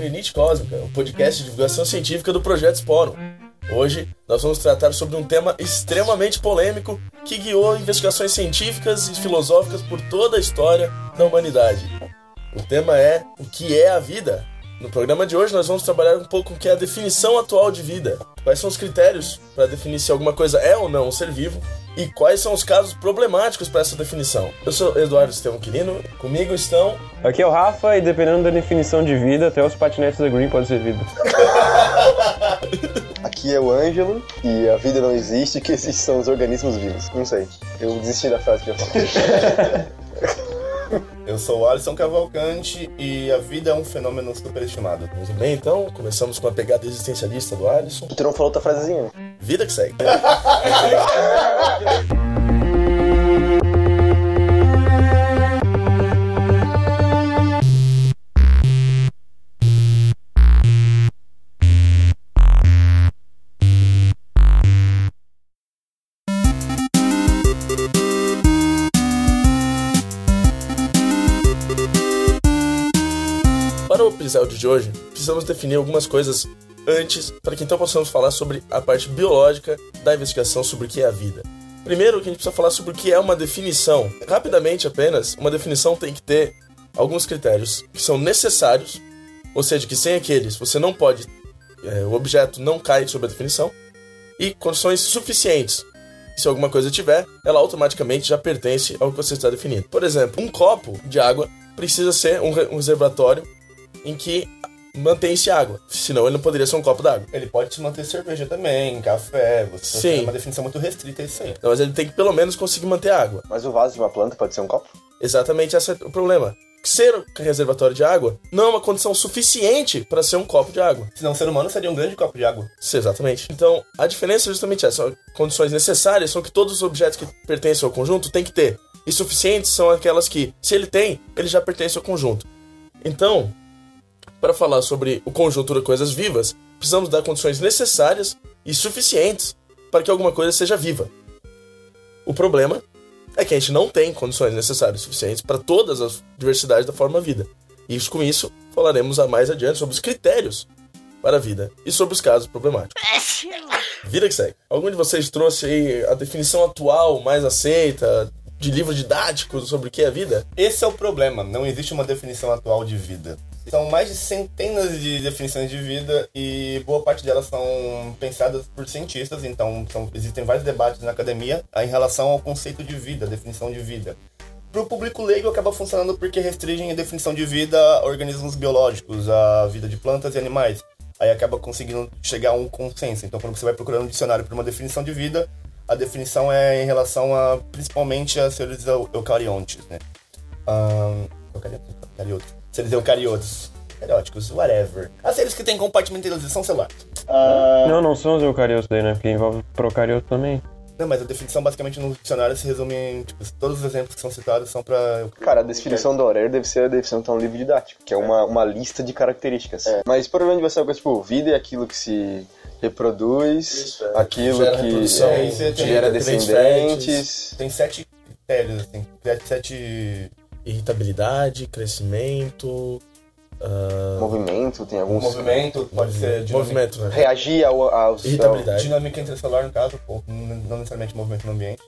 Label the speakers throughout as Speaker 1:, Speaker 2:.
Speaker 1: Renite Cósmica, o podcast de divulgação científica do Projeto Sporum. Hoje nós vamos tratar sobre um tema extremamente polêmico que guiou investigações científicas e filosóficas por toda a história da humanidade. O tema é o que é a vida? No programa de hoje nós vamos trabalhar um pouco o que é a definição atual de vida. Quais são os critérios para definir se alguma coisa é ou não um ser vivo e quais são os casos problemáticos para essa definição. Eu sou Eduardo Estevão Quirino, comigo estão.
Speaker 2: Aqui é o Rafa e dependendo da definição de vida, até os patinetes da Green podem ser vida.
Speaker 3: Aqui é o Ângelo e a vida não existe, que existem são os organismos vivos. Não sei. Eu desisti da frase que eu falei.
Speaker 4: Eu sou o Alisson Cavalcante e a vida é um fenômeno superestimado.
Speaker 1: Muito bem, então, começamos com a pegada existencialista do Alisson.
Speaker 3: Tu não falou outra frasezinha?
Speaker 1: Vida que segue. de hoje, precisamos definir algumas coisas antes, para que então possamos falar sobre a parte biológica da investigação sobre o que é a vida. Primeiro, que a gente precisa falar sobre o que é uma definição. Rapidamente apenas, uma definição tem que ter alguns critérios que são necessários, ou seja, que sem aqueles você não pode, é, o objeto não cai sob a definição, e condições suficientes. Se alguma coisa tiver, ela automaticamente já pertence ao que você está definindo. Por exemplo, um copo de água precisa ser um reservatório em que mantém-se água, senão ele não poderia ser um copo d'água.
Speaker 4: Ele pode se manter cerveja também, café, você
Speaker 1: Sim.
Speaker 4: tem uma definição muito restrita isso aí.
Speaker 1: Não, mas ele tem que pelo menos conseguir manter água.
Speaker 3: Mas o vaso de uma planta pode ser um copo?
Speaker 1: Exatamente esse é o problema. Ser um reservatório de água não é uma condição suficiente para ser um copo de água.
Speaker 4: Senão o ser humano seria um grande copo de água.
Speaker 1: Sim, exatamente. Então, a diferença é justamente essa. São condições necessárias são que todos os objetos que pertencem ao conjunto têm que ter. E suficientes são aquelas que, se ele tem, ele já pertence ao conjunto. Então, para falar sobre o conjunto de coisas vivas, precisamos dar condições necessárias e suficientes para que alguma coisa seja viva. O problema é que a gente não tem condições necessárias e suficientes para todas as diversidades da forma vida. E isso, com isso, falaremos a mais adiante sobre os critérios para a vida e sobre os casos problemáticos. Vida que segue. Algum de vocês trouxe aí a definição atual, mais aceita, de livro didático sobre o que é a vida?
Speaker 4: Esse é o problema, não existe uma definição atual de vida. São mais de centenas de definições de vida e boa parte delas são pensadas por cientistas, então são- existem vários debates na academia em relação ao conceito de vida, definição de vida. Para o público leigo acaba funcionando porque restringem a definição de vida a organismos biológicos, a vida de plantas e animais. Aí acaba conseguindo chegar a um consenso. Então quando você vai procurando um dicionário para uma definição de vida, a definição é em relação a principalmente a seres eu- eucariontes, né? Ahn, eucariotos, eucariotos. Seres eucariotos. Eucarióticos, whatever. As seres que têm compartimentalização celular.
Speaker 2: Não, não são os eucariotos daí, né? Porque envolve procarioto também.
Speaker 4: Não, mas a definição basicamente no dicionário se resume em, tipo, todos os exemplos que são citados são pra...
Speaker 3: Cara, a definição do Aurer deve ser a definição tá no livro didático, que é uma, uma lista de características. Mas provavelmente vai ser uma coisa tipo, vida é aquilo que se reproduz, aquilo
Speaker 1: Gera
Speaker 3: que é,
Speaker 4: tem-
Speaker 3: gera
Speaker 1: tem
Speaker 3: descendentes.
Speaker 4: Tem sete critérios, assim. Sete
Speaker 1: Irritabilidade, crescimento, ah,
Speaker 3: Movimento, tem alguns.
Speaker 4: movimento, pode ser dinâmica,
Speaker 1: movimento, né?
Speaker 3: Reagir ao, aos.
Speaker 1: Irritabilidade.
Speaker 4: dinâmica intracelular, no caso, ou não necessariamente movimento no ambiente.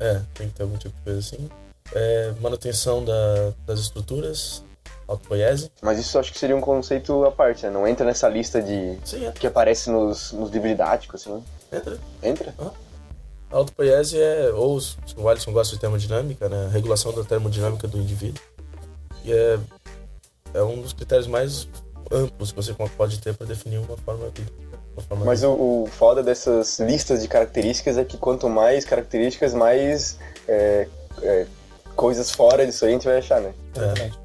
Speaker 1: É, tem que ter algum tipo de coisa assim. É, manutenção da- das estruturas, autopoiese.
Speaker 3: Mas isso eu acho que seria um conceito à parte, né? Não entra nessa lista de.
Speaker 1: Sim, é.
Speaker 3: que aparece nos, nos livros didáticos, assim.
Speaker 1: Entra.
Speaker 3: Entra?
Speaker 1: A autopoiese é, ou se o Alisson gosta de termodinâmica, né? Regulação da termodinâmica do indivíduo. E é, é um dos critérios mais amplos que você pode ter para definir uma forma de vida.
Speaker 3: Mas o, o foda dessas listas de características é que quanto mais características, mais é, é, coisas fora disso aí a gente vai achar, né?
Speaker 4: Exatamente.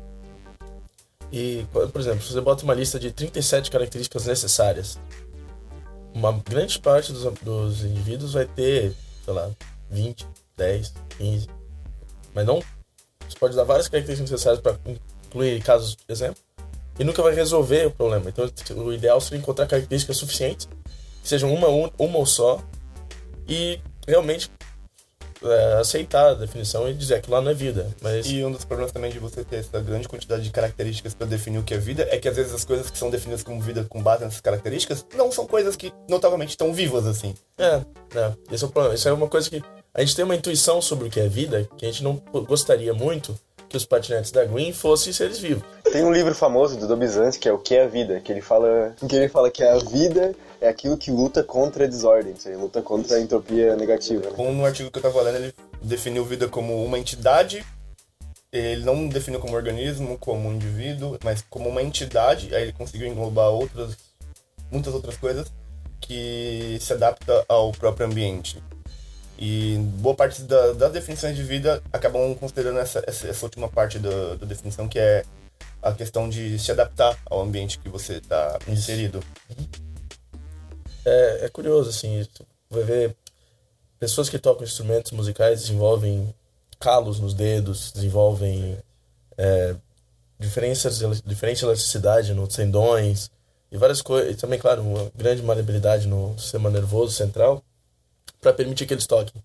Speaker 1: E, por exemplo, se você bota uma lista de 37 características necessárias, uma grande parte dos, dos indivíduos vai ter, sei lá, 20, 10, 15. Mas não. Você pode dar várias características necessárias para incluir casos de exemplo e nunca vai resolver o problema. Então, o ideal seria encontrar características suficientes, que sejam uma, uma ou só, e realmente é, aceitar a definição e dizer que lá não é vida. Mas
Speaker 4: E um dos problemas também de você ter essa grande quantidade de características para definir o que é vida é que às vezes as coisas que são definidas como vida com base nessas características não são coisas que notavelmente estão vivas assim.
Speaker 1: é, é, esse é o problema. Isso é uma coisa que a gente tem uma intuição sobre o que é vida que a gente não gostaria muito que os patinetes da Green fossem seres vivos.
Speaker 3: Tem um livro famoso do Dobizanski que é O que é a Vida, que ele fala, que ele fala que a vida é aquilo que luta contra a desordem, seja, luta contra a entropia negativa. né?
Speaker 4: Como no artigo que eu tava lendo, ele definiu vida como uma entidade. Ele não definiu como organismo, como um indivíduo, mas como uma entidade. Aí ele conseguiu englobar outras, muitas outras coisas que se adapta ao próprio ambiente. E boa parte da- das definições de vida acabam considerando essa, essa, essa última parte da, da definição, que é a questão de se adaptar ao ambiente que você está inserido.
Speaker 1: É, é curioso, assim, isso. vai ver pessoas que tocam instrumentos musicais desenvolvem calos nos dedos, desenvolvem é, diferenças, diferente elasticidade nos tendões e várias coisas. E também, claro, uma grande maleabilidade no sistema nervoso central para permitir que eles toquem.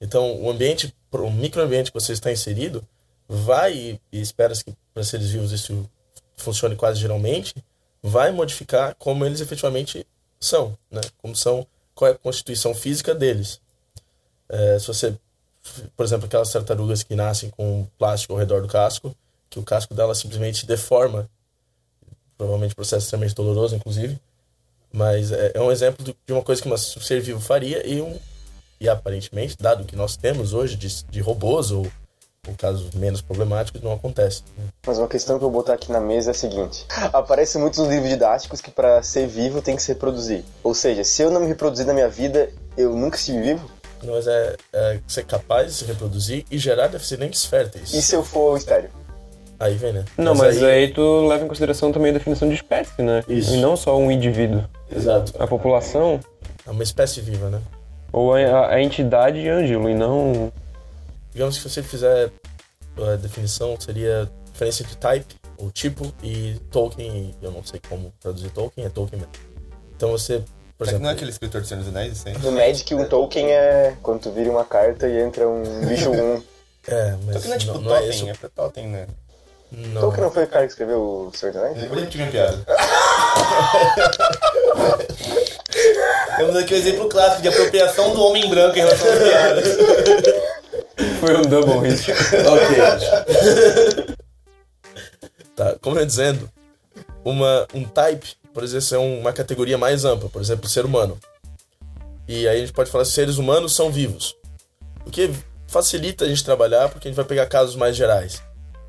Speaker 1: Então, o ambiente, o microambiente que você está inserido, vai e, e espera-se que para seres vivos isso funcione quase geralmente, vai modificar como eles efetivamente são, né? Como são, qual é a constituição física deles. É, se você, por exemplo, aquelas tartarugas que nascem com plástico ao redor do casco, que o casco dela simplesmente deforma, provavelmente processo extremamente doloroso, inclusive, mas é, é um exemplo de uma coisa que um ser vivo faria e um e aparentemente, dado o que nós temos hoje de, de robôs ou, ou casos menos problemáticos, não acontece. né?
Speaker 3: Mas uma questão que eu vou botar aqui na mesa é a seguinte: aparece muito nos livros didáticos que para ser vivo tem que se reproduzir. Ou seja, se eu não me reproduzir na minha vida, eu nunca estive vivo?
Speaker 1: Mas é, é ser capaz de se reproduzir e gerar descendentes férteis.
Speaker 3: E se eu for estéreo?
Speaker 1: Aí vem, né?
Speaker 2: Não, mas aí tu leva em consideração também a definição de espécie, né?
Speaker 1: Isso.
Speaker 2: E não só um indivíduo.
Speaker 1: Exato.
Speaker 2: A população
Speaker 1: É uma espécie viva, né?
Speaker 2: Ou a, a entidade Ângelo, e não.
Speaker 1: Digamos que se você fizer a definição, seria diferença de type, ou tipo, e token, eu não sei como traduzir token, é token mesmo. Então você, por
Speaker 4: Será que
Speaker 1: exemplo...
Speaker 4: não é aquele escritor de Senhor dos Anéis, aí?
Speaker 3: No Magic, um token é quando tu vira uma carta e entra um bicho 1.
Speaker 1: É, mas
Speaker 4: Token não é tipo
Speaker 1: não, não é
Speaker 4: totem,
Speaker 1: isso.
Speaker 4: é pra totem, né?
Speaker 1: Não.
Speaker 3: Token não foi o cara que escreveu o Senhor dos Anéis?
Speaker 4: Depois a gente piada. Temos aqui o exemplo clássico de apropriação do homem branco em relação às piadas.
Speaker 2: Foi um double hit.
Speaker 1: Ok. tá, como eu ia dizendo, uma, um type, por exemplo, é uma categoria mais ampla, por exemplo, ser humano. E aí a gente pode falar que seres humanos são vivos. O que facilita a gente trabalhar porque a gente vai pegar casos mais gerais.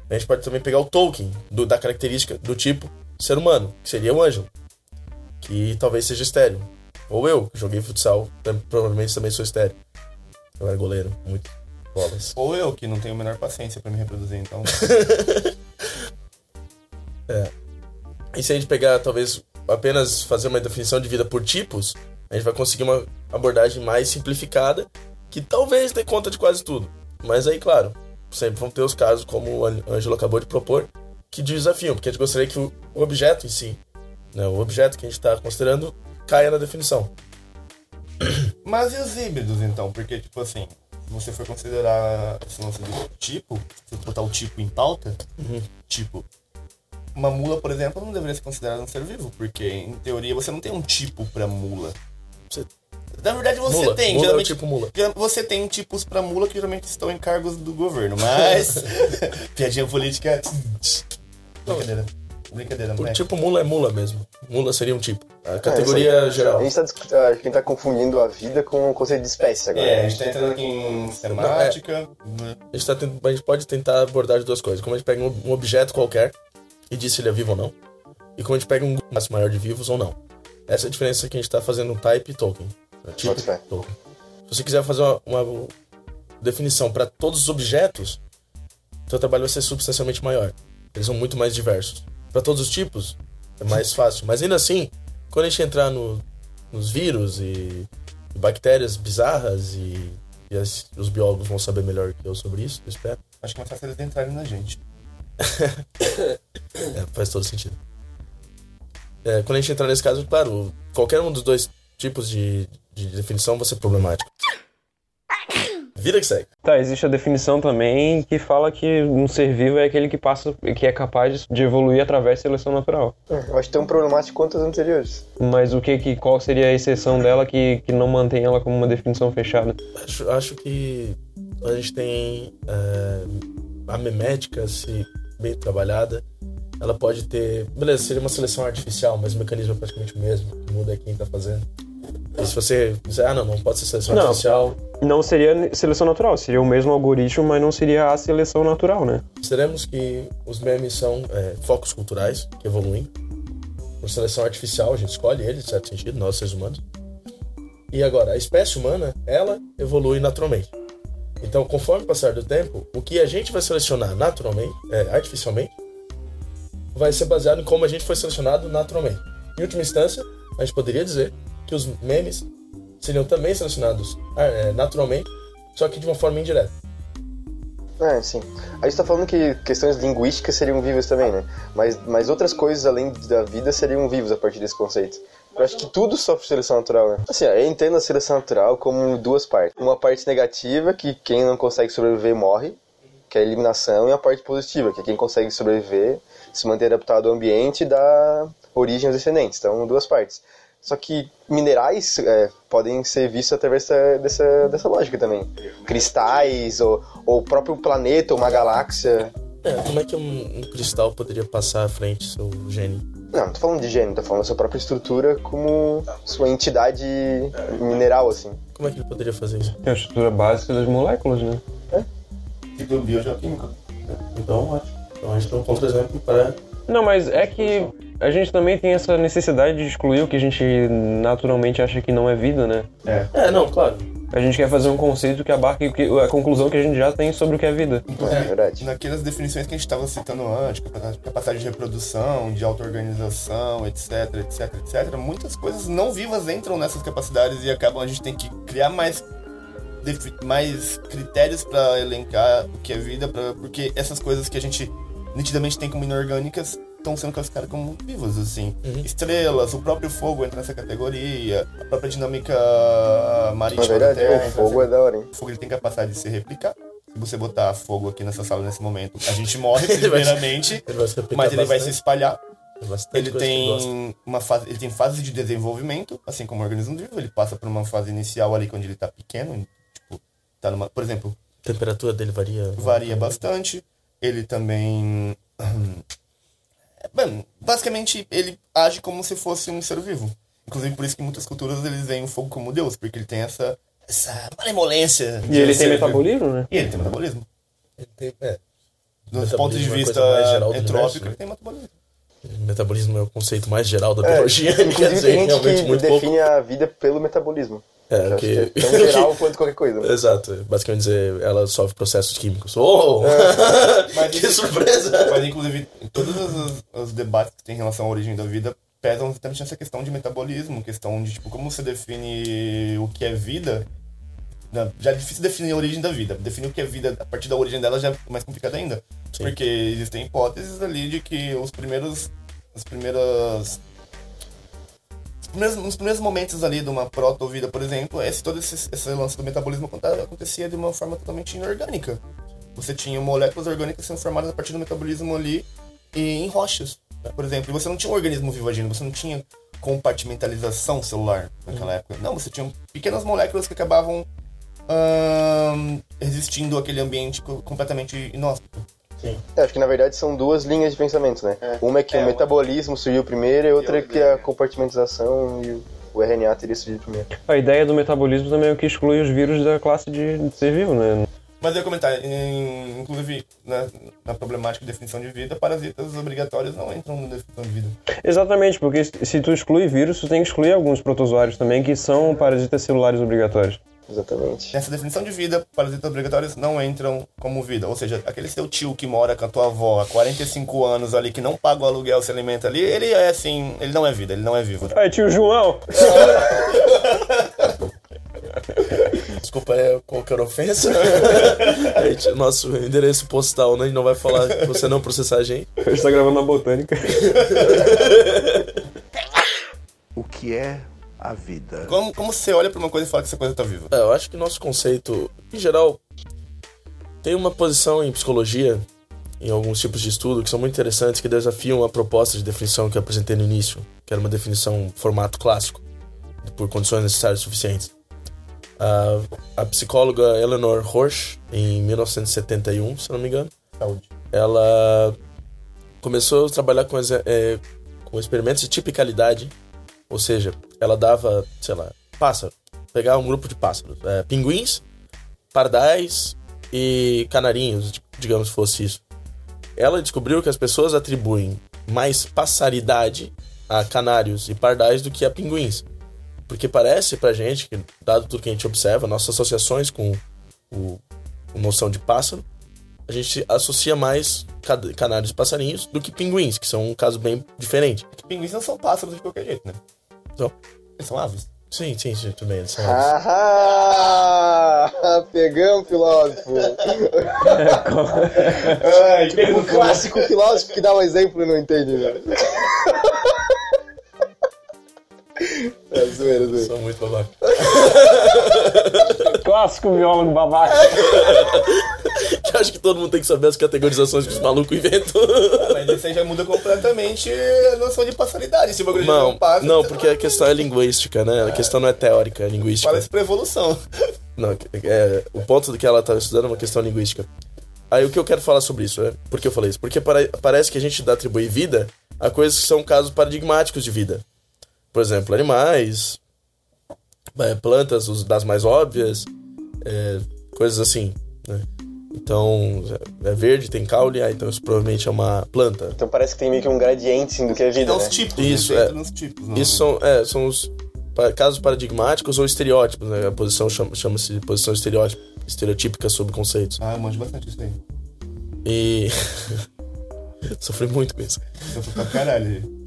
Speaker 1: A gente pode também pegar o token do- da característica do tipo ser humano, que seria o Ângelo, que talvez seja estéreo. Ou eu, que joguei futsal, provavelmente também sou estéreo. Eu era goleiro, muito bolas.
Speaker 4: Ou eu, que não tenho a menor paciência pra me reproduzir, então.
Speaker 1: E se a gente pegar, talvez, apenas fazer uma definição de vida por tipos, a gente vai conseguir uma abordagem mais simplificada, que talvez dê conta de quase tudo. Mas aí, claro, sempre vão ter os casos, como o Ângelo acabou de propor, que desafiam, porque a gente gostaria que o o objeto em si, né, o objeto que a gente está considerando, caia na definição.
Speaker 4: Mas e os híbridos, então? Porque, tipo assim, se você for considerar esse lance do tipo, se botar o tipo em pauta, tipo, uma mula, por exemplo, não deveria ser considerada um ser vivo, porque, em teoria, você não tem um tipo pra mula.
Speaker 1: Você-
Speaker 4: Na verdade, você
Speaker 1: mula,
Speaker 4: tem,
Speaker 1: mula é
Speaker 4: geralmente.
Speaker 1: tipo mula.
Speaker 4: Você tem tipos pra mula que geralmente estão em cargos do governo, mas. Piadinha política. Brincadeira. Brincadeira,
Speaker 1: O
Speaker 4: moleque.
Speaker 1: tipo mula é mula mesmo. Mula seria um tipo. A categoria
Speaker 3: A
Speaker 1: geral.
Speaker 3: gente tá, a gente tá confundindo a vida com o conceito de espécie agora.
Speaker 4: É, a gente tá entrando aqui em sistemática. né?
Speaker 1: A gente, tá a gente pode tentar abordar as duas coisas. Como a gente pega um, um objeto qualquer e diz se ele é vivo ou não. E como a gente pega um grupo maior de vivos ou não. Essa é a diferença que a gente está fazendo um type e token. né? Tipo token. Se você quiser fazer uma, uma definição para todos os objetos, seu trabalho vai ser substancialmente maior. Eles são muito mais diversos. Para todos os tipos, é mais fácil. Mas ainda assim, quando a gente entrar no- nos vírus e, e bactérias bizarras e, e as- os biólogos vão saber melhor que eu sobre isso, eu espero.
Speaker 4: Acho que é mais fácil eles entrarem na gente.
Speaker 1: É, faz todo sentido. É, quando a gente entrar nesse caso, claro, qualquer um dos dois tipos de, de definição vai ser problemático. Vida que segue.
Speaker 2: Tá, existe a definição também que fala que um ser vivo é aquele que passa, que é capaz de evoluir através de seleção natural.
Speaker 3: Eu acho tão problemático quanto as anteriores.
Speaker 2: Mas o que, que qual seria a exceção dela que, que não mantém ela como uma definição fechada?
Speaker 1: Acho, acho que a gente tem é, a memética, se bem trabalhada, ela pode ter. Beleza, seria uma seleção artificial, mas o mecanismo é praticamente o mesmo. O que muda é quem tá fazendo. E se você dizer, ah, não, não pode ser seleção
Speaker 2: Não.
Speaker 1: artificial,
Speaker 2: Não seria seleção natural, seria o mesmo algoritmo, mas não seria a seleção natural, né?
Speaker 1: Seremos que os memes são é, focos culturais que evoluem. Por seleção artificial, a gente escolhe eles, em certo sentido, nós seres humanos. E agora, a espécie humana, ela evolui naturalmente. Então, conforme o passar do tempo, o que a gente vai selecionar naturalmente, é, artificialmente, vai ser baseado em como a gente foi selecionado naturalmente. Em última instância, a gente poderia dizer que os memes seriam também selecionados ah, é, naturalmente, só que de uma forma indireta.
Speaker 3: É, sim. A gente tá falando que questões linguísticas seriam vivas também, né? Mas, mas outras coisas além da vida seriam vivas a partir desse conceito. Eu acho que tudo sofre seleção natural, né? Assim, eu entendo a seleção natural como duas partes. Uma parte negativa, que quem não consegue sobreviver morre, que é a eliminação, e a parte positiva, que é quem consegue sobreviver, se manter adaptado ao ambiente e dar origem aos descendentes. Então, duas partes. Só que minerais é, podem ser vistos através dessa, dessa, dessa lógica também. Cristais, ou, ou o próprio planeta, ou uma galáxia.
Speaker 1: É, como é que um, um cristal poderia passar à frente seu gene?
Speaker 3: Não, não tô falando de gênero, tô falando da sua própria estrutura como sua entidade mineral, assim.
Speaker 1: Como é que ele poderia fazer isso?
Speaker 2: Tem a estrutura básica das moléculas, né?
Speaker 4: Tipo biogeoquímica.
Speaker 1: Então, ótimo. Então a gente tem um contra-exemplo para.
Speaker 2: Não, mas é que a gente também tem essa necessidade de excluir o que a gente naturalmente acha que não é vida, né?
Speaker 1: É, não, claro.
Speaker 2: A gente quer fazer um conceito que abarque a conclusão que a gente já tem sobre o que é vida.
Speaker 3: É verdade.
Speaker 4: Naquelas definições que a gente estava citando antes, capa- capacidade de reprodução, de auto-organização, etc, etc, etc, muitas coisas não vivas entram nessas capacidades e acabam a gente tem que criar mais mais critérios para elencar o que é vida, pra, porque essas coisas que a gente nitidamente tem como inorgânicas estão sendo classificadas como vivas, assim. Estrelas, o próprio fogo entra nessa categoria, a própria dinâmica
Speaker 3: Na
Speaker 4: marítima
Speaker 3: verdade,
Speaker 4: da Terra.
Speaker 3: o fogo é
Speaker 4: nessa-
Speaker 3: da hora, hein?
Speaker 4: o fogo ele tem capacidade de se replicar. Se você botar fogo aqui nessa sala nesse momento, a gente morre
Speaker 1: Ele vai
Speaker 4: primeiramente,
Speaker 1: Ele vai se replicar
Speaker 4: mas ele vai se
Speaker 1: bastante.
Speaker 4: espalhar.
Speaker 1: Bastante
Speaker 4: Ele
Speaker 1: ele
Speaker 4: tem uma fase, ele tem fases de desenvolvimento, assim como o organismo vivo. Ele passa por uma fase inicial ali quando ele tá pequeno, tipo, tá numa, por exemplo,
Speaker 1: A temperatura dele varia.
Speaker 4: varia bastante. Ele também. Bem, basicamente ele age como se fosse um ser vivo. Inclusive por isso que em muitas culturas eles veem o fogo como Deus, porque ele tem essa, essa malemolência.
Speaker 2: E ele tem
Speaker 4: vivo.
Speaker 2: metabolismo, né?
Speaker 4: E ele tem metabolismo.
Speaker 1: Ele tem, é, Metabolismo
Speaker 4: pontos de
Speaker 1: é
Speaker 4: vista
Speaker 1: geral do
Speaker 4: entrópico,
Speaker 1: né?
Speaker 4: ele tem metabolismo.
Speaker 1: metabolismo é o conceito mais geral da
Speaker 3: É,
Speaker 1: biologia. quer
Speaker 3: inclusive
Speaker 1: dizer,
Speaker 3: tem gente
Speaker 1: realmente
Speaker 3: que
Speaker 1: muito
Speaker 3: define a vida pelo metabolismo.
Speaker 1: É,
Speaker 3: Eu acho
Speaker 1: que-
Speaker 3: que é tão geral quanto qualquer coisa. né?
Speaker 1: Exato. Basicamente dizer, ela sofre processos químicos. Oh!
Speaker 4: Mas
Speaker 1: que
Speaker 4: isso-
Speaker 1: surpresa!
Speaker 4: Mas, inclusive, todos os, os debates que tem em relação à origem da vida pesam exatamente nessa questão de metabolismo, questão de, tipo, como você define o que é vida. Não, já é difícil definir a origem da vida. Definir o que é vida a partir da origem dela já é mais complicado ainda.
Speaker 1: Sim.
Speaker 4: Porque existem hipóteses ali de que os primeiros. As primeiras. Os primeiros, nos primeiros momentos ali de uma proto-vida, por exemplo, esse, todo esse, esse lance do metabolismo aconte- acontecia de uma forma totalmente inorgânica. Você tinha moléculas orgânicas sendo formadas a partir do metabolismo ali e em rochas, né, por exemplo. E você não tinha um organismo vivo agindo, você não tinha compartimentalização celular naquela época. Não, você tinha pequenas moléculas que acabavam ahn, resistindo àquele ambiente co- completamente inóspito.
Speaker 3: É, acho que na verdade são duas linhas de pensamento, né? Uma é que o metabolismo surgiu primeiro e outra é que a compartimentização e o RNA teria surgido primeiro.
Speaker 2: A ideia do metabolismo também é o que exclui os vírus da classe de, de ser vivo, né?
Speaker 4: Mas eu ia comentar, em- inclusive na, na problemática de definição de vida, parasitas obrigatórios não entram na definição de vida.
Speaker 2: Exatamente, porque se- se tu exclui vírus, tu tem que excluir alguns protozoários também, que são parasitas celulares obrigatórios.
Speaker 3: Exatamente.
Speaker 4: Nessa definição de vida, parasitas obrigatórios não entram como vida. Ou seja, aquele seu tio que mora com a tua avó há 45 anos ali, que não paga o aluguel, se alimenta ali, ele é assim, ele não é vida, ele não é vivo.
Speaker 2: Aí, tio João!
Speaker 1: Desculpa é qualquer ofensa. Gente, nosso endereço postal, né? A gente não vai falar que você não processar a gente.
Speaker 2: A gente tá gravando na botânica.
Speaker 5: O que é a vida.
Speaker 4: Como, como você olha pra uma coisa e fala que essa coisa tá viva?
Speaker 1: É, eu acho que nosso conceito, em geral, tem uma posição em psicologia, em alguns tipos de estudo, que são muito interessantes, que desafiam a proposta de definição que eu apresentei no início, que era uma definição formato clássico, por condições necessárias suficientes. A, a psicóloga Eleanor Roche, em 1971, se não me engano,
Speaker 4: Saúde.
Speaker 1: ela começou a trabalhar com, é, com experimentos de tipicalidade, ou seja, ela dava, sei lá, pássaro, pegar um grupo de pássaros, é, pinguins, pardais e canarinhos, di- digamos fosse isso. Ela descobriu que as pessoas atribuem mais passaridade a canários e pardais do que a pinguins. Porque parece pra gente, que, dado tudo que a gente observa, nossas associações com o, noção de pássaro, a gente associa mais canários e passarinhos do que pinguins, que são um caso bem diferente.
Speaker 4: Pinguins não são pássaros de qualquer jeito, né?
Speaker 1: Então,
Speaker 4: são aves.
Speaker 1: sim, sim, sim, também. Eles são
Speaker 3: Ah, pegamos, filósofo.
Speaker 4: Ai,
Speaker 3: O clássico filósofo que dá um exemplo e não entende, né? É zoeira, zoeira.
Speaker 1: são muito babaca.
Speaker 2: Clássico biólogo babaca.
Speaker 1: Eu acho que todo mundo tem que saber as categorizações que os malucos inventam.
Speaker 4: Mas isso aí já muda completamente a noção de passaridade. Se o bagulho
Speaker 1: Não,
Speaker 4: não passa,
Speaker 1: não, porque a questão é linguística, né? A questão não é teórica, é linguística.
Speaker 4: fala isso pra evolução.
Speaker 1: Não, é, o ponto do que ela tá estudando é uma questão linguística. Aí o que eu quero falar sobre isso, né? Por que eu falei isso? Porque pare- parece que a gente dá atribui vida a coisas que são casos paradigmáticos de vida. Por exemplo, animais, é, plantas, os das mais óbvias, é, coisas assim, né? Então, é verde, tem caule, ah, então isso provavelmente é uma planta.
Speaker 3: Então parece que tem meio que um gradiente assim, do que é vida,
Speaker 4: Então
Speaker 3: né?
Speaker 4: os tipos,
Speaker 1: Isso,
Speaker 4: né?
Speaker 1: é.
Speaker 4: Nos tipos. não-
Speaker 1: Isso são, é, são os casos paradigmáticos ou estereótipos, né? A posição chama- chama-se posição estereótipo, estereotípica sobre conceitos.
Speaker 4: Ah, eu manjo bastante isso aí.
Speaker 1: E. Sofri muito com isso.
Speaker 4: Fui pra caralho.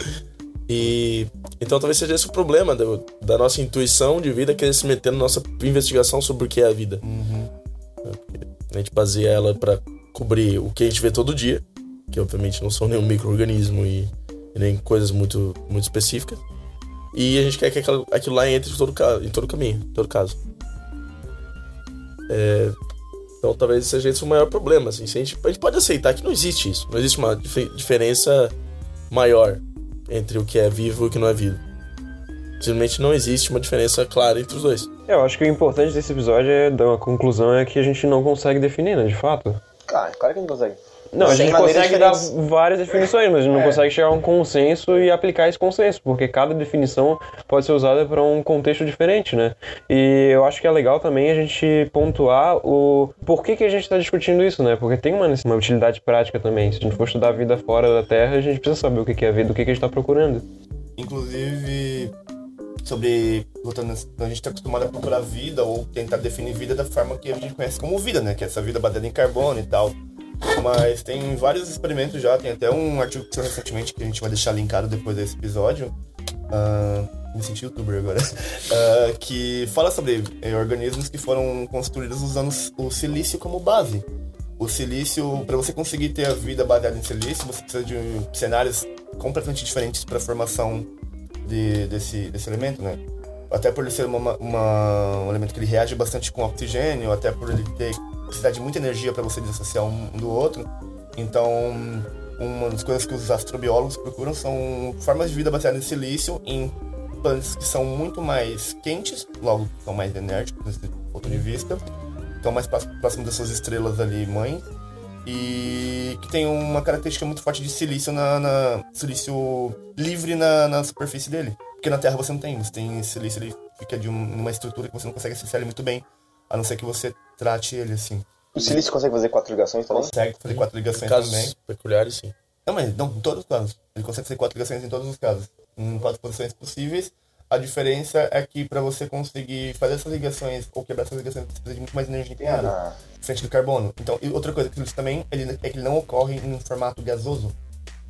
Speaker 1: E. Então talvez seja esse o problema do- da nossa intuição de vida querer se meter na nossa investigação sobre o que é a vida.
Speaker 4: Uhum.
Speaker 1: A gente baseia ela pra cobrir o que a gente vê todo dia, que obviamente não são nenhum micro-organismo e, e nem coisas muito, muito específicas. E a gente quer que aquilo, aquilo lá entre em todo, em todo caminho, em todo caso. É, então talvez seja esse o maior problema. Assim, a, gente, a gente pode aceitar que não existe isso. Não existe uma dif- diferença maior entre o que é vivo e o que não é vivo. Simplesmente não existe uma diferença clara entre os dois.
Speaker 2: Eu acho que o importante desse episódio é dar uma conclusão é que a gente não consegue definir, né, de fato.
Speaker 3: Cara, claro que a gente consegue.
Speaker 2: Não, a gente consegue dar
Speaker 3: diferentes.
Speaker 2: várias definições, mas a gente não consegue chegar a um consenso e aplicar esse consenso, porque cada definição pode ser usada para um contexto diferente, né? E eu acho que é legal também a gente pontuar o por que, que a gente está discutindo isso, né? Porque tem uma, uma utilidade prática também. Se a gente for estudar a vida fora da Terra, a gente precisa saber o que que é a vida, o que, que a gente está procurando.
Speaker 4: Inclusive, sobre. Voltando, a gente tá acostumado a procurar vida ou tentar definir vida da forma que a gente conhece como vida, né? Que é essa vida baseada em carbono e tal. Mas tem vários experimentos já, tem até um artigo que saiu recentemente que a gente vai deixar linkado depois desse episódio. Ah, me senti youtuber agora. Ah, que fala sobre eh, organismos que foram construídos usando o silício como base. O silício, para você conseguir ter a vida baseada em silício, você precisa de cenários completamente diferentes para a formação de- desse, desse elemento, né? Até por ele ser uma- uma- um elemento que ele reage bastante com oxigênio, até por ele ter precisar de muita energia para você dissociar um do outro. Então, uma das coisas que os astrobiólogos procuram são formas de vida baseadas em silício em planetas que são muito mais quentes, logo são mais enérgicos desse ponto de vista, estão mais pró- próximos das suas estrelas ali mães e que tem uma característica muito forte de silício na, na- silício livre na, na superfície dele. Porque na Terra você não tem, você tem silício, ele fica de um- numa estrutura que você não consegue acessar ele muito bem, a não ser que você trate ele assim.
Speaker 3: O silício consegue fazer quatro ligações também?
Speaker 4: Consegue fazer quatro
Speaker 1: Em
Speaker 4: ligações
Speaker 1: casos
Speaker 4: também.
Speaker 1: peculiares, sim.
Speaker 4: Não, mas não, em todos os casos. Ele consegue fazer quatro ligações em todos os casos. Em quatro posições possíveis. A diferença é que para você conseguir fazer essas ligações ou quebrar essas ligações, você precisa de muito mais energia nuclear.
Speaker 3: Ah,
Speaker 4: frente do carbono. Então, e outra coisa que ele também ele, é que ele não ocorre em um formato gasoso.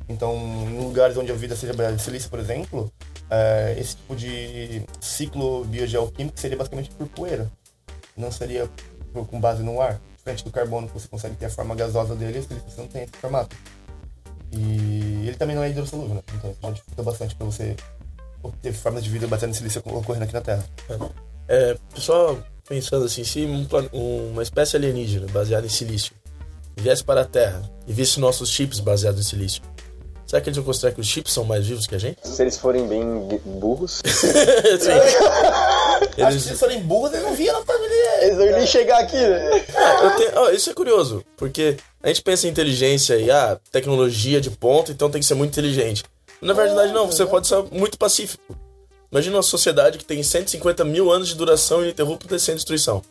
Speaker 4: Então, em lugares onde a vida seja baseada em silício, por exemplo, é, esse tipo de ciclo biogeoquímico seria basicamente por poeira. Não seria com base no ar. Frente do carbono, que você consegue ter a forma gasosa dele, você não tem esse formato. E ele também não é hidrossolúvel, né? Então isso já dificulta bastante para você teve formas de vida em silício ocorrendo aqui na Terra.
Speaker 1: É, pessoal, pensando assim, se um uma espécie alienígena baseada em silício viesse para a Terra e visse nossos chips baseados em silício, será que eles vão considerar que os chips são mais vivos que a gente?
Speaker 3: Se eles forem bem burros,
Speaker 1: Sim.
Speaker 4: Acho que
Speaker 1: Eles,
Speaker 4: se eles forem burros, eles não viam na família.
Speaker 3: eles não iam nem chegar aqui, né?
Speaker 1: Eu tenho- ó, isso é curioso, porque a gente pensa em inteligência e ah, tecnologia de ponta, então tem que ser muito inteligente. Na verdade, não, você pode ser muito pacífico. Imagina uma sociedade que tem 150 mil anos de duração ininterrupta e sem destruição.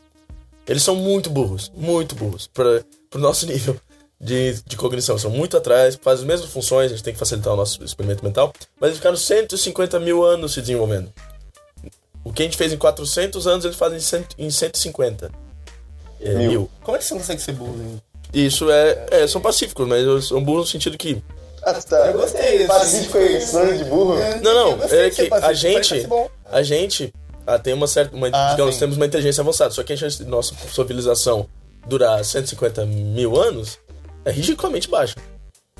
Speaker 1: Eles são muito burros, muito burros, para o nosso nível de, de cognição. São muito atrás, fazem as mesmas funções, a gente tem que facilitar o nosso experimento mental, mas eles ficaram 150 mil anos se desenvolvendo. O que a gente fez em 400 anos, eles fazem em cento- em 150 é,
Speaker 3: Mil.
Speaker 1: mil.
Speaker 4: Como é que você consegue ser burro? hein?
Speaker 1: Isso é, é, São pacíficos, mas são burros no sentido que.
Speaker 3: Ah, tá.
Speaker 4: Eu gostei.
Speaker 3: Pacífico é sinônimo de burro?
Speaker 1: Não, não, é que a gente. A gente ah, tem uma certa. Uma,
Speaker 4: Ah,
Speaker 1: digamos,
Speaker 4: sim.
Speaker 1: temos uma inteligência avançada. Só que a chance de nossa civilização durar 150 mil anos é ridiculamente baixa.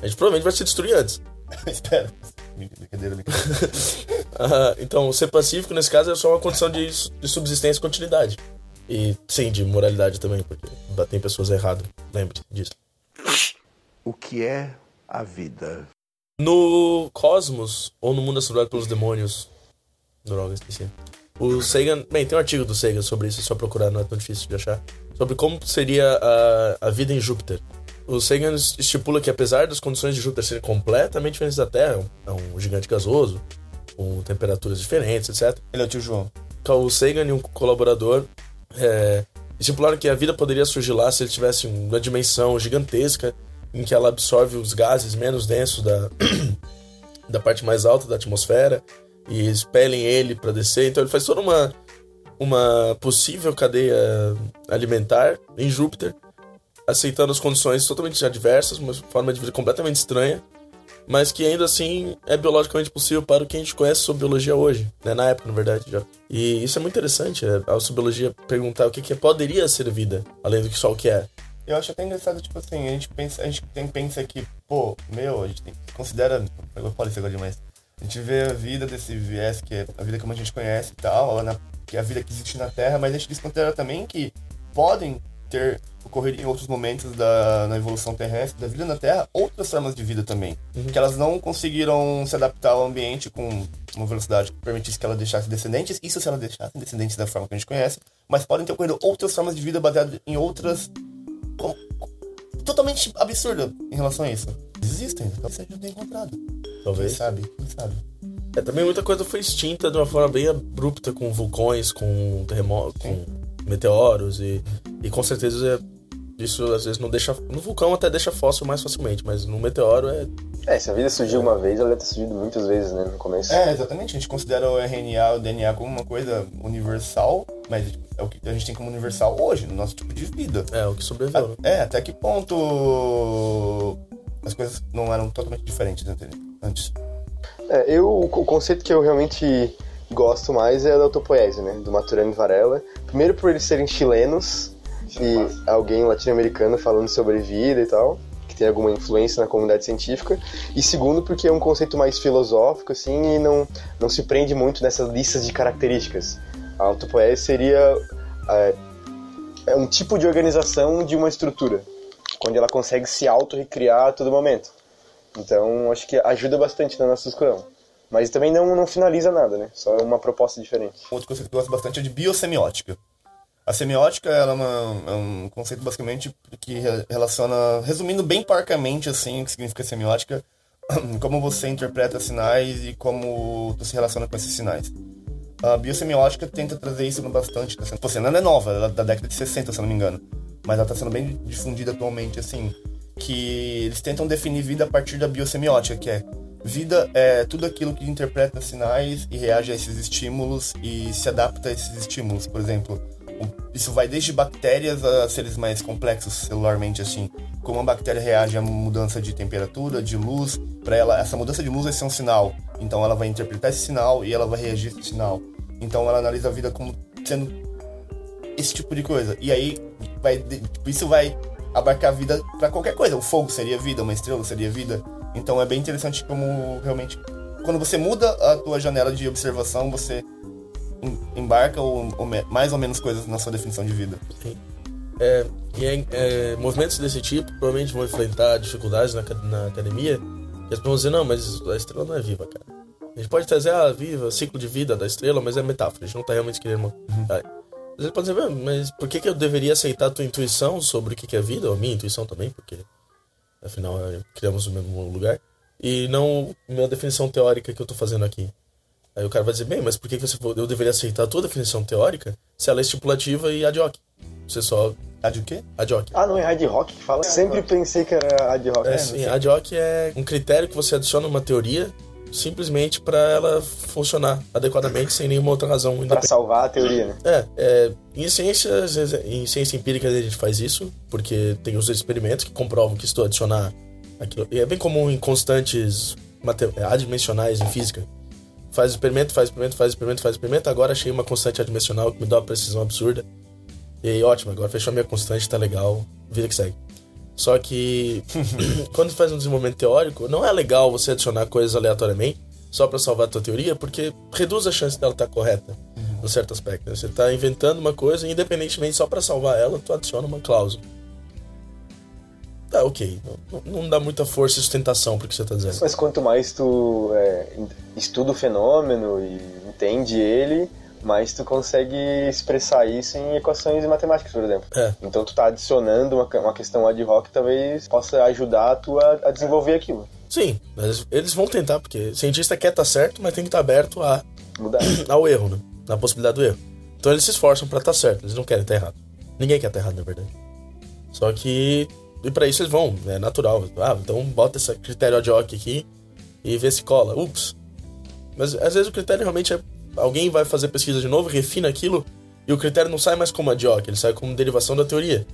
Speaker 1: A gente provavelmente vai se destruir antes.
Speaker 4: Espera. Brincadeira, brincadeira.
Speaker 1: Ah, então, ser pacífico nesse caso é só uma condição de, de subsistência e continuidade. E sim, de moralidade também, porque tem pessoas erradas. Lembre disso.
Speaker 5: O que é a vida?
Speaker 1: No Cosmos, ou no Mundo Assombrado pelos Demônios. Droga, esqueci. O Sagan. Bem, tem um artigo do Sagan sobre isso, é só procurar, não é tão difícil de achar. Sobre como seria a, a vida em Júpiter. O Sagan estipula que, apesar das condições de Júpiter serem completamente diferentes da Terra, é um gigante gasoso, com temperaturas diferentes, etc.
Speaker 4: Ele é o tio João.
Speaker 1: O Sagan e um colaborador é, estipularam que a vida poderia surgir lá se ele tivesse uma dimensão gigantesca em que ela absorve os gases menos densos da, da parte mais alta da atmosfera e expelem ele para descer. Então ele faz toda uma, uma possível cadeia alimentar em Júpiter, aceitando as condições totalmente adversas, uma forma de vida completamente estranha, mas que ainda assim é biologicamente possível para o que a gente conhece sobre biologia hoje, né? na época, na verdade, já. E isso é muito interessante, é, a sociobiologia perguntar o que, que poderia ser vida, além do que só o que é.
Speaker 4: Eu acho até engraçado, tipo assim, a gente pensa, a gente tem, pensa que, pô, meu, a gente tem, considera, eu falo isso agora demais, a gente vê a vida desse viés, que é a vida como a gente conhece e tal, na- que é a vida que existe na Terra, mas a gente desconsidera também que podem ter ocorrido em outros momentos da na evolução terrestre, da vida na Terra, outras formas de vida também. Que elas não conseguiram se adaptar ao ambiente com uma velocidade que permitisse que ela deixasse descendentes, isso se ela deixasse descendentes da forma que a gente conhece, mas podem ter ocorrido outras formas de vida baseadas em outras totalmente absurda em relação a isso. Existem, talvez seja bem encontrado. Quem
Speaker 1: Talvez.
Speaker 4: sabe, quem sabe.
Speaker 1: É, também muita coisa foi extinta de uma forma bem abrupta, com vulcões, com terremotos, com meteoros, e, e com certeza isso às vezes não deixa. No vulcão até deixa fóssil mais facilmente, mas no meteoro é.
Speaker 3: É, se a vida surgiu uma vez, ela deve ter surgido muitas vezes, né, no começo.
Speaker 4: É, exatamente. A gente considera o RNA, o DNA como uma coisa universal, mas é o que a gente tem como universal hoje, no nosso tipo de vida.
Speaker 1: É o que sobreviveu. né?
Speaker 4: É, até que ponto as coisas não eram totalmente diferentes ante- antes.
Speaker 3: É, eu, o co- conceito que eu realmente gosto mais é da autopoese, né, do Maturana e Varela. Primeiro por eles serem chilenos e alguém latino-americano falando sobre vida e tal, que tem alguma influência na comunidade científica. E segundo porque é um conceito mais filosófico, assim, e não, não se prende muito nessas listas de características. A autopoese seria é, é um tipo de organização de uma estrutura, onde ela consegue se auto-recriar a todo momento. Então, acho que ajuda bastante na nossa discussão. Mas também não, não finaliza nada, né? Só é uma proposta diferente.
Speaker 4: Outro conceito que eu gosto bastante é de biosemiótica. A semiótica é, uma- é um conceito basicamente que re- relaciona, resumindo bem parcamente assim, o que significa semiótica, como você interpreta sinais e como tu se relaciona com esses sinais. A biosemiótica tenta trazer isso bastante. Tá sendo, ela não é nova, ela é da década de 60, se eu não me engano. Mas ela está sendo bem difundida atualmente, assim. Que eles tentam definir vida a partir da biosemiótica, que é vida é tudo aquilo que interpreta sinais e reage a esses estímulos e se adapta a esses estímulos. Por exemplo, isso vai desde bactérias a seres mais complexos celularmente, assim. Como uma bactéria reage à mudança de temperatura, de luz, para ela essa mudança de luz vai ser um sinal. Então ela vai interpretar esse sinal e ela vai reagir a esse sinal. Então ela analisa a vida como sendo esse tipo de coisa. E aí vai isso vai abarcar a vida pra qualquer coisa. O fogo seria vida, uma estrela seria vida. Então é bem interessante como realmente quando você muda a tua janela de observação, você embarca ou, ou mais ou menos coisas na sua definição de vida.
Speaker 1: É, e é, é, movimentos desse tipo provavelmente vão enfrentar dificuldades na, na academia. E as pessoas vão dizer, não, mas a estrela não é viva, cara. A gente pode trazer a viva, ciclo de vida da estrela, mas é metáfora. A gente não tá realmente querendo. Ah, Mas ele pode dizer, "Ah, mas por que, que eu deveria aceitar a tua intuição sobre o que, que é vida? Ou a minha intuição também, porque afinal é, criamos o mesmo lugar. E não minha definição teórica que eu tô fazendo aqui. Aí o cara vai dizer, bem, mas por que, você, eu deveria aceitar a tua definição teórica se ela é estipulativa e ad hoc? Você só
Speaker 4: de o quê?
Speaker 1: ad hoc.
Speaker 3: Ah, não é Hard Rock que fala? Sempre pensei que era Hard Rock.
Speaker 1: É, sim, ad hoc é um critério que você adiciona uma teoria simplesmente para ela funcionar adequadamente sem nenhuma outra razão
Speaker 3: Pra
Speaker 1: independente.
Speaker 3: salvar a teoria, né?
Speaker 1: É, é, em ciências, em ciência empírica a gente faz isso, porque tem os experimentos que comprovam que se tu adicionar aquilo. E é bem comum em constantes mate- adimensionais em física. Faz experimento, faz experimento, faz experimento, faz experimento. Agora achei uma constante adimensional que me dá uma precisão absurda. E aí, ótimo, agora fechou a minha constante, tá legal, vida que segue. Só que quando faz um desenvolvimento teórico, não é legal você adicionar coisas aleatoriamente só para salvar a tua teoria, porque reduz a chance dela estar correta, num certo aspecto. né? Você tá inventando uma coisa, e independentemente, só para salvar ela, tu adiciona uma cláusula. Tá, ok. Não, não- dá muita força e sustentação pro que você tá dizendo.
Speaker 3: Mas quanto mais tu é, estuda o fenômeno e entende ele, mais tu consegue expressar isso em equações matemáticas, por exemplo.
Speaker 1: É.
Speaker 3: Então tu tá adicionando uma, uma questão ad hoc que talvez possa ajudar tu a, a desenvolver aquilo.
Speaker 1: Sim, mas eles vão tentar, porque cientista quer estar certo, mas tem que estar aberto a,
Speaker 3: Mudar.
Speaker 1: ao erro, né? Na possibilidade do erro. Então eles se esforçam pra estar certo, eles não querem estar errado. Ninguém quer estar errado, na verdade. Só que. E pra isso eles vão, é natural. Ah, então bota esse critério ad hoc aqui e vê se cola. Ups. Mas às vezes o critério realmente é. Alguém vai fazer pesquisa de novo, refina aquilo, e o critério não sai mais como ad hoc, ele sai como derivação da teoria.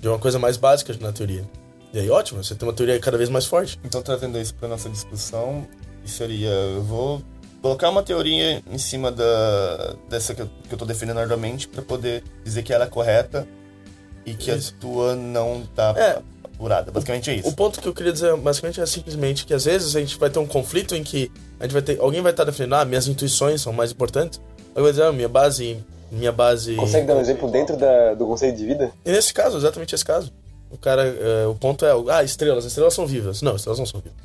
Speaker 1: De uma coisa mais básica na teoria. E aí, ótimo, você tem uma teoria cada vez mais forte.
Speaker 4: Então, trazendo isso para nossa discussão, seria: eu vou colocar uma teoria em cima da, dessa que eu, que eu tô para poder dizer que ela é correta e que
Speaker 1: Isso.
Speaker 4: a tua não tá
Speaker 1: É.
Speaker 4: apurada. Basicamente é isso.
Speaker 1: O ponto que eu queria dizer, basicamente, é simplesmente que às vezes a gente vai ter um conflito em que a gente vai ter, alguém vai estar defendendo, ah, minhas intuições são mais importantes. Alguém vai dizer, ah, minha base, minha base.
Speaker 3: Consegue dar um exemplo dentro da- do conceito de vida?
Speaker 1: E nesse caso, exatamente esse caso. O cara, é, o ponto é, ah, estrelas, as estrelas são vivas. Não, estrelas não são vivas.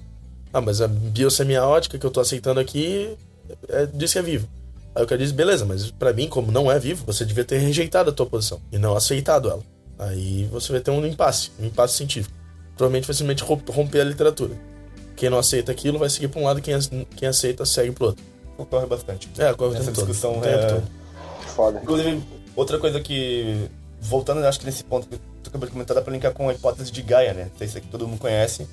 Speaker 1: Ah, mas a biosemiótica que eu tô aceitando aqui é, diz que é vivo. Aí o cara diz, beleza, mas pra mim, como não é vivo, você devia ter rejeitado a tua posição e não aceitado ela. Aí você vai ter um impasse, um impasse científico. Provavelmente vai simplesmente romp- romper a literatura. Quem não aceita aquilo vai seguir pra um lado, quem, quem aceita segue pro outro.
Speaker 4: Ocorre bastante.
Speaker 1: É, ocorre o
Speaker 4: Essa
Speaker 1: tempo todo.
Speaker 4: discussão
Speaker 1: O tempo
Speaker 4: é-
Speaker 1: todo.
Speaker 3: Foda.
Speaker 4: Inclusive, outra coisa que, voltando, acho que nesse ponto que tu acabou de comentar, dá pra linkar com a hipótese de Gaia, né? Não sei se aqui todo mundo conhece,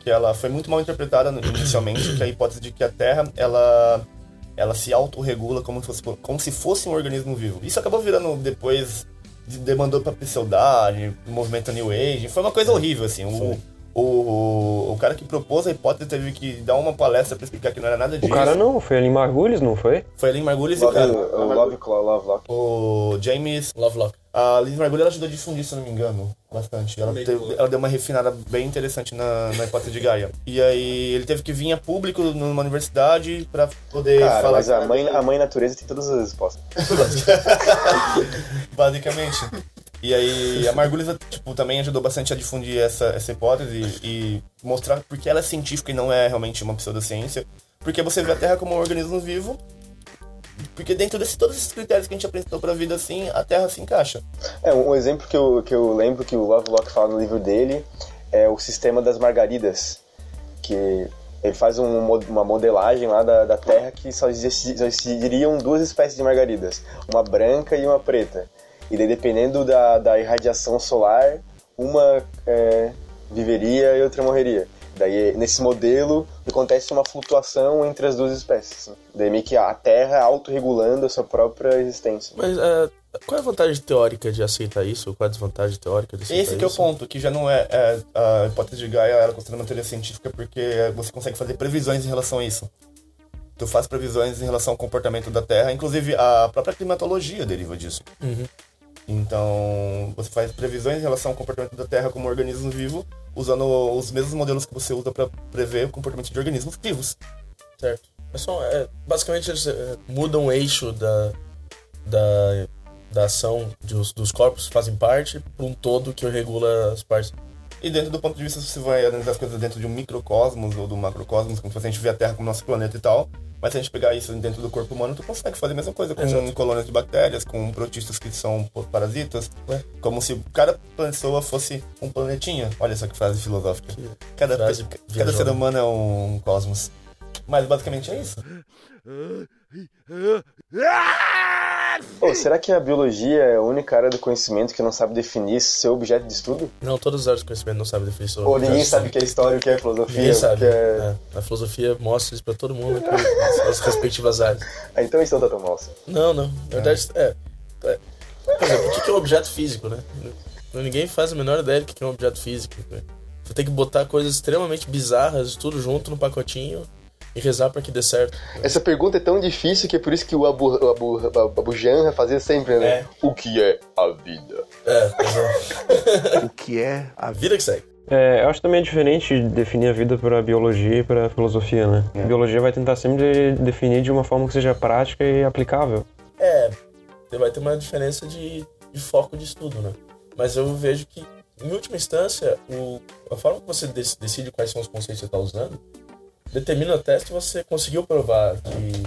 Speaker 4: que ela foi muito mal interpretada inicialmente, que é a hipótese de que a Terra, ela, ela se autorregula como, se fosse- como se fosse um organismo vivo. Isso acabou virando depois, de- demandou pra pseudagem, movimento New Age, foi uma coisa horrível, assim. O, o, o, o cara que propôs a hipótese teve que dar uma palestra pra explicar que não era nada disso.
Speaker 2: O cara não, foi ali em Margulis, não foi?
Speaker 4: Foi ali em Margulis e o cara.
Speaker 3: o Love, Claw, Love Lock.
Speaker 4: O James
Speaker 1: Lovelock.
Speaker 4: A Liz Margulis ela ajudou a difundir, se eu não me engano, bastante. Ela, teve- ela deu uma refinada bem interessante na, na hipótese de Gaia. E aí ele teve que vir a público numa universidade pra poder
Speaker 3: Cara,
Speaker 4: falar.
Speaker 3: mas a mãe, a mãe natureza tem todas as respostas.
Speaker 4: Basicamente. E aí a Margulis tipo, também ajudou bastante a difundir essa, essa hipótese e mostrar porque ela é científica e não é realmente uma pseudociência. Porque você vê a Terra como um organismo vivo. Porque dentro de todos esses critérios que a gente apresentou pra vida, assim, a Terra se encaixa.
Speaker 3: É, um exemplo que eu, que eu lembro que o Lovelock fala no livro dele é o sistema das margaridas, que ele faz um uma modelagem lá da, da Terra que só, só existiriam duas espécies de margaridas, uma branca e uma preta. E daí, dependendo da, da irradiação solar, uma é, viveria e outra morreria. Daí, nesse modelo, acontece uma flutuação entre as duas espécies. assim. Daí, meio que a Terra autorregulando a sua própria existência.
Speaker 1: Mas é, qual é a vantagem teórica de aceitar isso? Qual é a desvantagem teórica de aceitar
Speaker 4: Esse que é o
Speaker 1: isso?
Speaker 4: ponto, que já não é, é, a hipótese de Gaia, ela é considerada uma teoria científica porque você consegue fazer previsões em relação a isso. Tu faz previsões em relação ao comportamento da Terra, inclusive a própria climatologia deriva disso.
Speaker 1: Uhum.
Speaker 4: Então, você faz previsões em relação ao comportamento da Terra como organismo vivo, usando os mesmos modelos que você usa para prever o comportamento de organismos vivos.
Speaker 1: Certo. É só, é, basicamente eles é, mudam o eixo da, da, da ação dos, dos corpos que fazem parte para um todo que regula as partes.
Speaker 4: E dentro do ponto de vista, você vai analisar as coisas dentro de um microcosmos ou do macrocosmos, como se a gente vê a Terra como nosso planeta e tal. Mas se a gente pegar isso dentro do corpo humano, tu consegue fazer a mesma coisa com
Speaker 1: Exato.
Speaker 4: colônias de bactérias, com protistas que são parasitas.
Speaker 1: Ué.
Speaker 4: Como se cada pessoa fosse um planetinha. Olha só que frase filosófica. Cada,
Speaker 1: frase
Speaker 4: cada
Speaker 1: viajona.
Speaker 4: ser humano é um cosmos. Mas basicamente é isso.
Speaker 3: Pô, será que a biologia é a única área do conhecimento que não sabe definir seu objeto de estudo?
Speaker 1: Não, todas as áreas do conhecimento não sabem definir sobre
Speaker 3: Ou ninguém sabe o que é história, o que é filosofia,
Speaker 1: Ninguém
Speaker 3: o
Speaker 1: sabe.
Speaker 3: que é...
Speaker 1: É, A filosofia mostra isso pra todo mundo, que as, as respectivas áreas.
Speaker 3: Ah, então isso não tá tão mal. assim.
Speaker 1: Não, não. Na verdade, é. é. Por exemplo, o que é um objeto físico, né? Ninguém faz a menor ideia do que que é um objeto físico. né? Você tem que botar coisas extremamente bizarras, tudo junto no pacotinho e rezar pra que dê certo.
Speaker 3: Essa pergunta é tão difícil que é por isso que o Abu, o Abu, o Abu Janra fazia sempre, né?
Speaker 4: É.
Speaker 3: O que é a vida?
Speaker 1: É, é.
Speaker 5: O que é a
Speaker 1: vida que segue.
Speaker 2: É, eu acho também é diferente definir a vida para biologia e para filosofia, né? A biologia vai tentar sempre definir de uma forma que seja prática e aplicável.
Speaker 1: É, você vai ter uma diferença de, de foco de estudo, né? Mas eu vejo que, em última instância, o, a forma que você dec- decide quais são os conceitos que você está usando determina até se você conseguiu provar que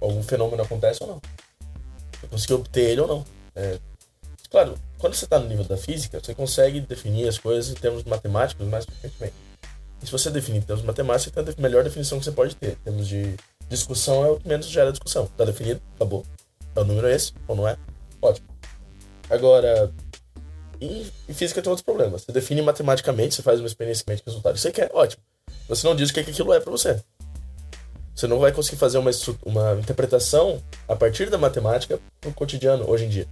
Speaker 1: algum, fenômeno acontece ou não. Você conseguiu obter ele ou não. É, claro, quando você está no nível da física, você consegue definir as coisas em termos matemáticos mais frequentemente. E se você definir em termos matemáticos, você tem a melhor definição que você pode ter. Em termos de discussão, é o que menos gera discussão. Está definido, acabou. É o número esse, ou não é? Ótimo. Agora, em, física tem outros problemas. Você define matematicamente, você faz uma experiência que mede resultado. Que é ótimo. Você não diz o que, é que aquilo é pra você. Você não vai conseguir fazer uma, uma interpretação a partir da matemática no cotidiano, hoje em dia.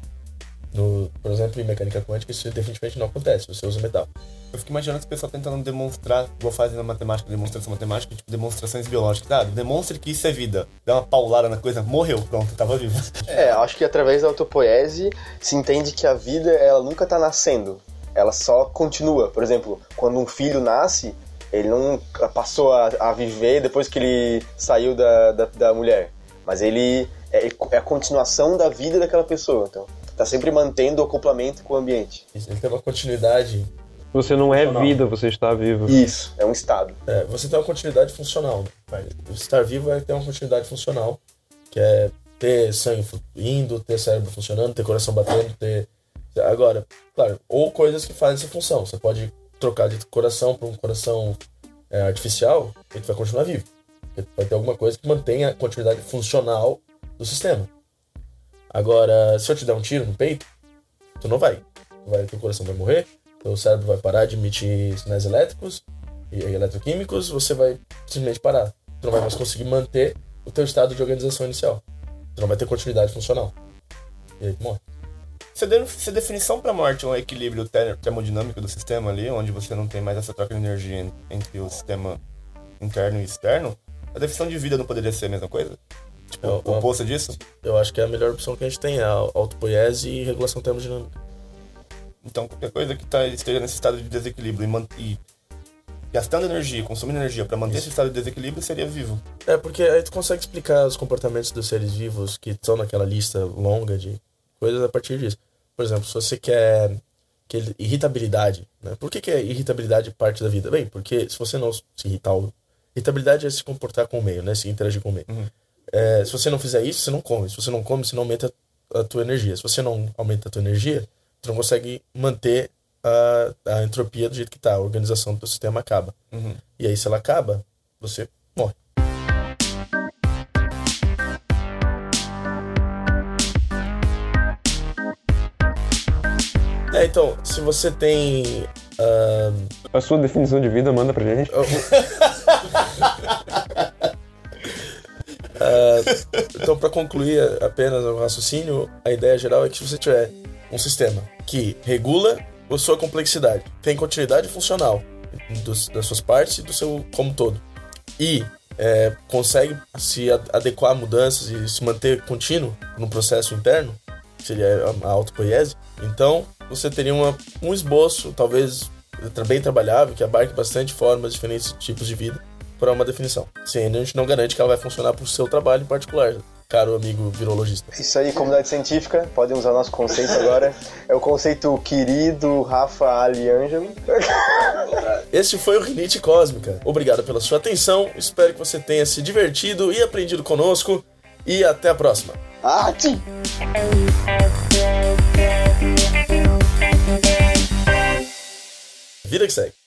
Speaker 1: No, por exemplo, em mecânica quântica, isso definitivamente não acontece. Você usa metal.
Speaker 4: Eu fico imaginando esse pessoal tentando demonstrar, igual fazem na matemática, demonstração matemática, tipo demonstrações biológicas. Ah, demonstre que isso é vida. Dá uma paulada na coisa, morreu, pronto, tava vivo.
Speaker 3: É, acho que através da autopoese se entende que a vida, ela nunca tá nascendo. Ela só continua. Por exemplo, quando um filho nasce, ele não passou a, a viver depois que ele saiu da, da, da mulher. Mas ele é, é a continuação da vida daquela pessoa. Então, tá sempre mantendo o acoplamento com o ambiente.
Speaker 1: Isso, Ele tem uma continuidade.
Speaker 2: Você não é
Speaker 1: Funcional.
Speaker 2: vida, você está vivo.
Speaker 3: Isso, é um estado.
Speaker 1: É, você tem uma continuidade funcional. Estar vivo é ter uma continuidade funcional, que é ter sangue fluindo, ter cérebro funcionando, ter coração batendo, ter. Agora, claro, ou coisas que fazem essa função. Você pode trocar de coração para um coração é, artificial, ele vai continuar vivo. Vai ter alguma coisa que mantenha a continuidade funcional do sistema. Agora, se eu te der um tiro no peito, tu não vai. Tu vai teu coração vai morrer, teu cérebro vai parar de emitir sinais elétricos e eletroquímicos, você vai simplesmente parar. Tu não vai mais conseguir manter o teu estado de organização inicial. Tu não vai ter continuidade funcional. E aí tu morre.
Speaker 4: Se, a definição pra morte é um equilíbrio ter- termodinâmico do sistema ali, onde você não tem mais essa troca de energia en- entre o sistema interno e externo, a definição de vida não poderia ser a mesma coisa? Tipo, o oposto disso?
Speaker 1: Eu acho que é a melhor opção que a gente tem, é a autopoiese e regulação termodinâmica.
Speaker 4: Então, qualquer coisa que tá, esteja nesse estado de desequilíbrio e, e gastando energia, consumindo energia pra manter esse estado de desequilíbrio, seria vivo.
Speaker 1: É, porque aí tu consegue explicar os comportamentos dos seres vivos que estão naquela lista longa de coisas a partir disso. Por exemplo, se você quer que irritabilidade, né? Por que, que a irritabilidade parte da vida? Bem, porque se você não se irritar, irritabilidade é se comportar com o meio, né? Se interagir com o meio. É, se você não fizer isso, você não come. Se você não come, você não aumenta a tua energia. Se você não aumenta a tua energia, tu não consegue manter a, a entropia do jeito que tá. A organização do teu sistema acaba. E aí, se ela acaba, você É, então, se você tem. ah,
Speaker 2: A sua definição de vida manda pra gente.
Speaker 1: então, para concluir apenas o raciocínio, a ideia geral é que se você tiver um sistema que regula a sua complexidade, tem continuidade funcional dos- das suas partes e do seu como todo, e é, consegue se adequar a mudanças e se manter contínuo no processo interno, que seria a, a autopoiese, então você teria uma, um esboço, talvez bem trabalhável, que abarque bastante formas, diferentes tipos de vida, para uma definição. Sim, a gente não garante que ela vai funcionar para o seu trabalho em particular, caro amigo virologista.
Speaker 3: Isso aí, comunidade científica, podem usar nosso conceito agora. É o conceito querido Rafa Ali Ângelo.
Speaker 1: Este foi o Rinite Cósmica. Obrigado pela sua atenção, espero que você tenha se divertido e aprendido conosco. E até a próxima.
Speaker 3: Ah, tchim!
Speaker 1: Vida que segue.